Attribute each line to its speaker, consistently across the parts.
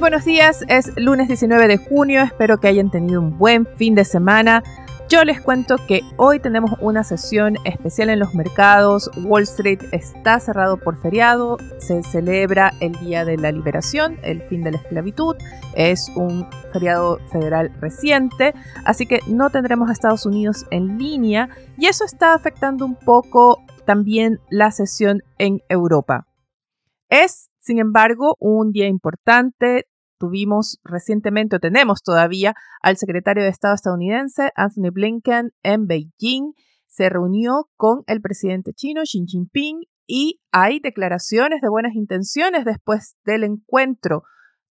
Speaker 1: Buenos días, es lunes 19 de junio, espero que hayan tenido un buen fin de semana. Yo les cuento que hoy tenemos una sesión especial en los mercados. Wall Street está cerrado por feriado. Se celebra el Día de la Liberación, el fin de la esclavitud. Es un feriado federal reciente, así que no tendremos a Estados Unidos en línea y eso está afectando un poco también la sesión en Europa. Es sin embargo, un día importante, tuvimos recientemente o tenemos todavía al secretario de Estado estadounidense, Anthony Blinken, en Beijing. Se reunió con el presidente chino, Xi Jinping, y hay declaraciones de buenas intenciones después del encuentro.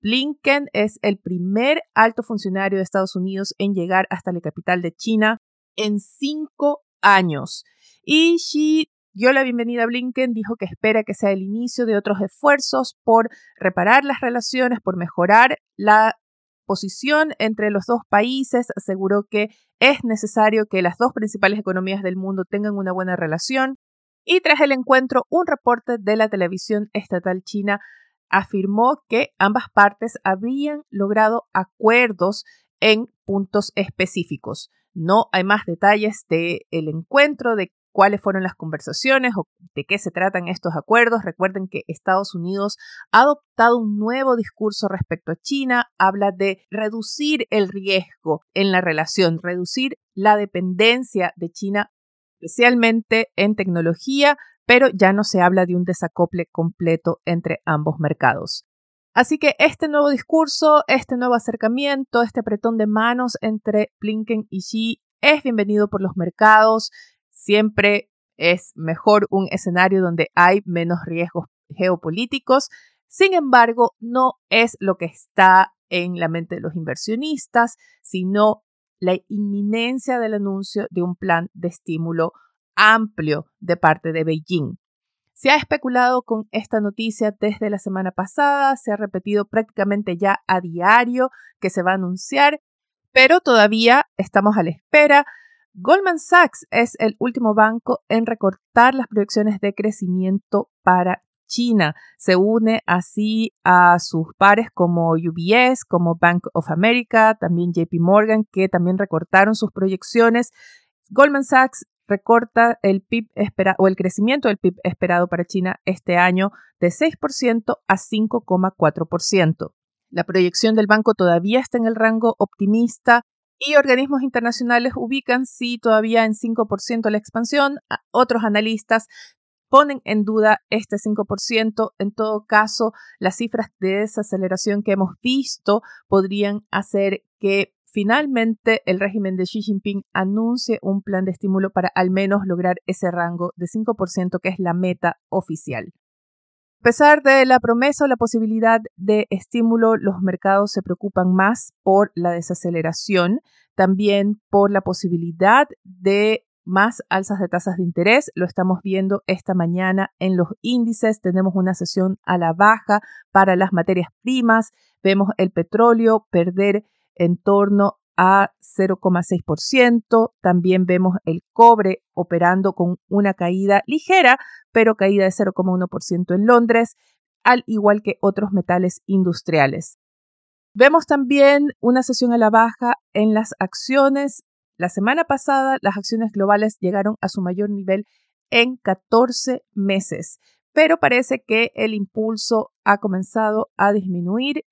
Speaker 1: Blinken es el primer alto funcionario de Estados Unidos en llegar hasta la capital de China en cinco años. Y Xi dio la bienvenida a Blinken, dijo que espera que sea el inicio de otros esfuerzos por reparar las relaciones, por mejorar la posición entre los dos países, aseguró que es necesario que las dos principales economías del mundo tengan una buena relación. Y tras el encuentro, un reporte de la televisión estatal china afirmó que ambas partes habrían logrado acuerdos en puntos específicos. No hay más detalles del el encuentro, de cuáles fueron las conversaciones o de qué se tratan estos acuerdos. Recuerden que Estados Unidos ha adoptado un nuevo discurso respecto a China, habla de reducir el riesgo en la relación, reducir la dependencia de China, especialmente en tecnología, pero ya no se habla de un desacople completo entre ambos mercados. Así que este nuevo discurso, este nuevo acercamiento, este apretón de manos entre Blinken y Xi es bienvenido por los mercados. Siempre es mejor un escenario donde hay menos riesgos geopolíticos. Sin embargo, no es lo que está en la mente de los inversionistas, sino la inminencia del anuncio de un plan de estímulo amplio de parte de Beijing. Se ha especulado con esta noticia desde la semana pasada, se ha repetido prácticamente ya a diario que se va a anunciar, pero todavía estamos a la espera. Goldman Sachs es el último banco en recortar las proyecciones de crecimiento para China. Se une así a sus pares como UBS, como Bank of America, también JP Morgan, que también recortaron sus proyecciones. Goldman Sachs recorta el o el crecimiento del PIB esperado para China este año de 6% a 5,4%. La proyección del banco todavía está en el rango optimista y organismos internacionales ubican sí todavía en 5% la expansión. Otros analistas ponen en duda este 5%. En todo caso, las cifras de desaceleración que hemos visto podrían hacer que finalmente el régimen de Xi Jinping anuncie un plan de estímulo para al menos lograr ese rango de 5% que es la meta oficial. A pesar de la promesa o la posibilidad de estímulo, los mercados se preocupan más por la desaceleración, también por la posibilidad de más alzas de tasas de interés. Lo estamos viendo esta mañana en los índices. Tenemos una sesión a la baja para las materias primas. Vemos el petróleo perder en torno a 0,6%. También vemos el cobre operando con una caída ligera, pero caída de 0,1% en Londres, al igual que otros metales industriales. Vemos también una sesión a la baja en las acciones. La semana pasada las acciones globales llegaron a su mayor nivel en 14 meses, pero parece que el impulso ha comenzado a disminuir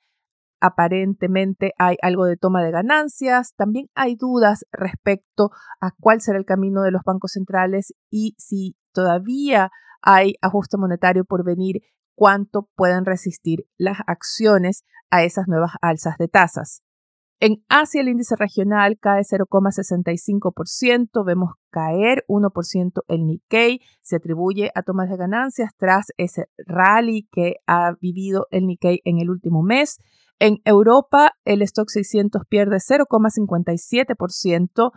Speaker 1: aparentemente hay algo de toma de ganancias. También hay dudas respecto a cuál será el camino de los bancos centrales y si todavía hay ajuste monetario por venir, cuánto pueden resistir las acciones a esas nuevas alzas de tasas. En Asia el índice regional cae 0,65%, vemos caer 1% el Nikkei, se atribuye a tomas de ganancias tras ese rally que ha vivido el Nikkei en el último mes. En Europa, el stock 600 pierde 0,57%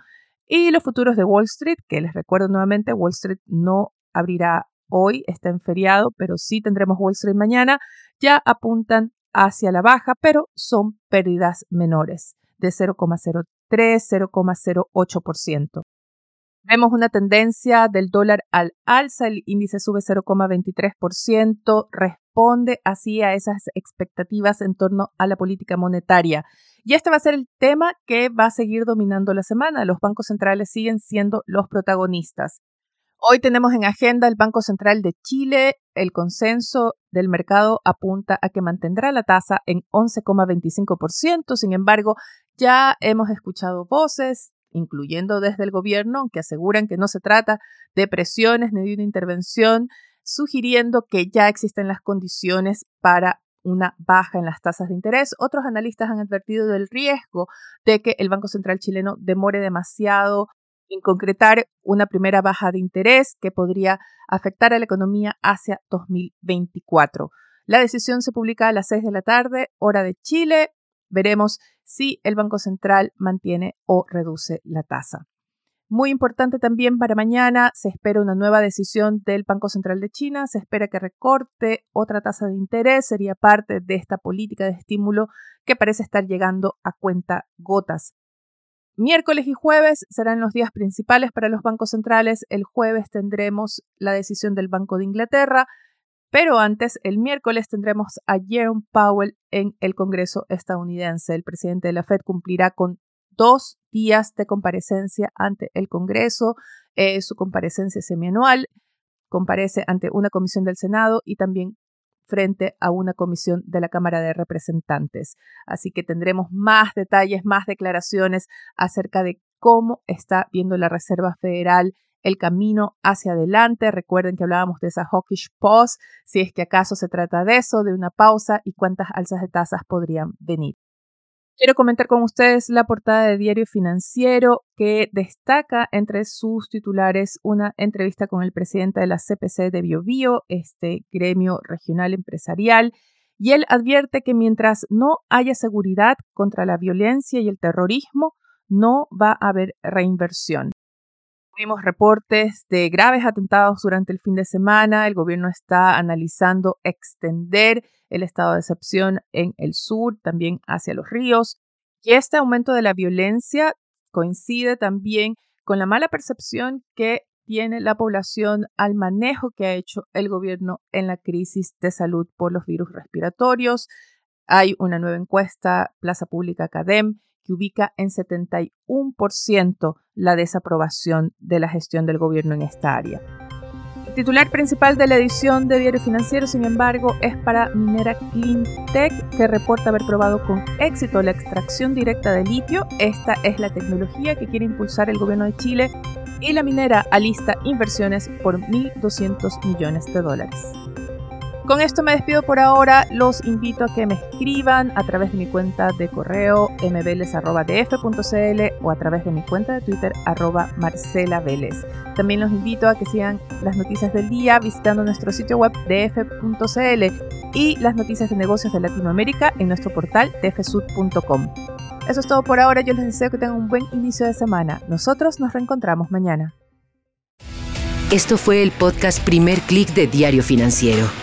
Speaker 1: y los futuros de Wall Street, que les recuerdo nuevamente, Wall Street no abrirá hoy, está en feriado, pero sí tendremos Wall Street mañana, ya apuntan hacia la baja, pero son pérdidas menores de 0,03, 0,08%. Vemos una tendencia del dólar al alza, el índice sube 0,23%, responde así a esas expectativas en torno a la política monetaria. Y este va a ser el tema que va a seguir dominando la semana. Los bancos centrales siguen siendo los protagonistas. Hoy tenemos en agenda el Banco Central de Chile. El consenso del mercado apunta a que mantendrá la tasa en 11,25%. Sin embargo, ya hemos escuchado voces incluyendo desde el gobierno, que aseguran que no se trata de presiones ni de una intervención, sugiriendo que ya existen las condiciones para una baja en las tasas de interés. Otros analistas han advertido del riesgo de que el Banco Central chileno demore demasiado en concretar una primera baja de interés que podría afectar a la economía hacia 2024. La decisión se publica a las 6 de la tarde, hora de Chile. Veremos si el Banco Central mantiene o reduce la tasa. Muy importante también para mañana, se espera una nueva decisión del Banco Central de China, se espera que recorte otra tasa de interés, sería parte de esta política de estímulo que parece estar llegando a cuenta gotas. Miércoles y jueves serán los días principales para los bancos centrales. El jueves tendremos la decisión del Banco de Inglaterra, pero antes, el miércoles tendremos a Jerome Powell en el Congreso estadounidense. El presidente de la Fed cumplirá con dos días de comparecencia ante el Congreso. Eh, su comparecencia semianual comparece ante una comisión del Senado y también frente a una comisión de la Cámara de Representantes. Así que tendremos más detalles, más declaraciones acerca de cómo está viendo la Reserva Federal el camino hacia adelante. Recuerden que hablábamos de esa hawkish pause, si es que acaso se trata de eso, de una pausa y cuántas alzas de tasas podrían venir. Quiero comentar con ustedes la portada de Diario Financiero que destaca entre sus titulares una entrevista con el presidente de la CPC de BioBio, este gremio regional empresarial, y él advierte que mientras no haya seguridad contra la violencia y el terrorismo, no va a haber reinversión. Tuvimos reportes de graves atentados durante el fin de semana. El gobierno está analizando extender el estado de excepción en el sur, también hacia los ríos. Y este aumento de la violencia coincide también con la mala percepción que tiene la población al manejo que ha hecho el gobierno en la crisis de salud por los virus respiratorios. Hay una nueva encuesta, Plaza Pública Academ, que ubica en 71% la desaprobación de la gestión del gobierno en esta área. El titular principal de la edición de Diario Financiero, sin embargo, es para Minera Cleantech, que reporta haber probado con éxito la extracción directa de litio. Esta es la tecnología que quiere impulsar el gobierno de Chile y la minera alista inversiones por 1.200 millones de dólares. Con esto me despido por ahora. Los invito a que me escriban a través de mi cuenta de correo mveles.df.cl o a través de mi cuenta de Twitter arroba Marcela También los invito a que sigan las noticias del día visitando nuestro sitio web df.cl y las noticias de negocios de Latinoamérica en nuestro portal dfsud.com. Eso es todo por ahora. Yo les deseo que tengan un buen inicio de semana. Nosotros nos reencontramos mañana.
Speaker 2: Esto fue el podcast Primer Click de Diario Financiero.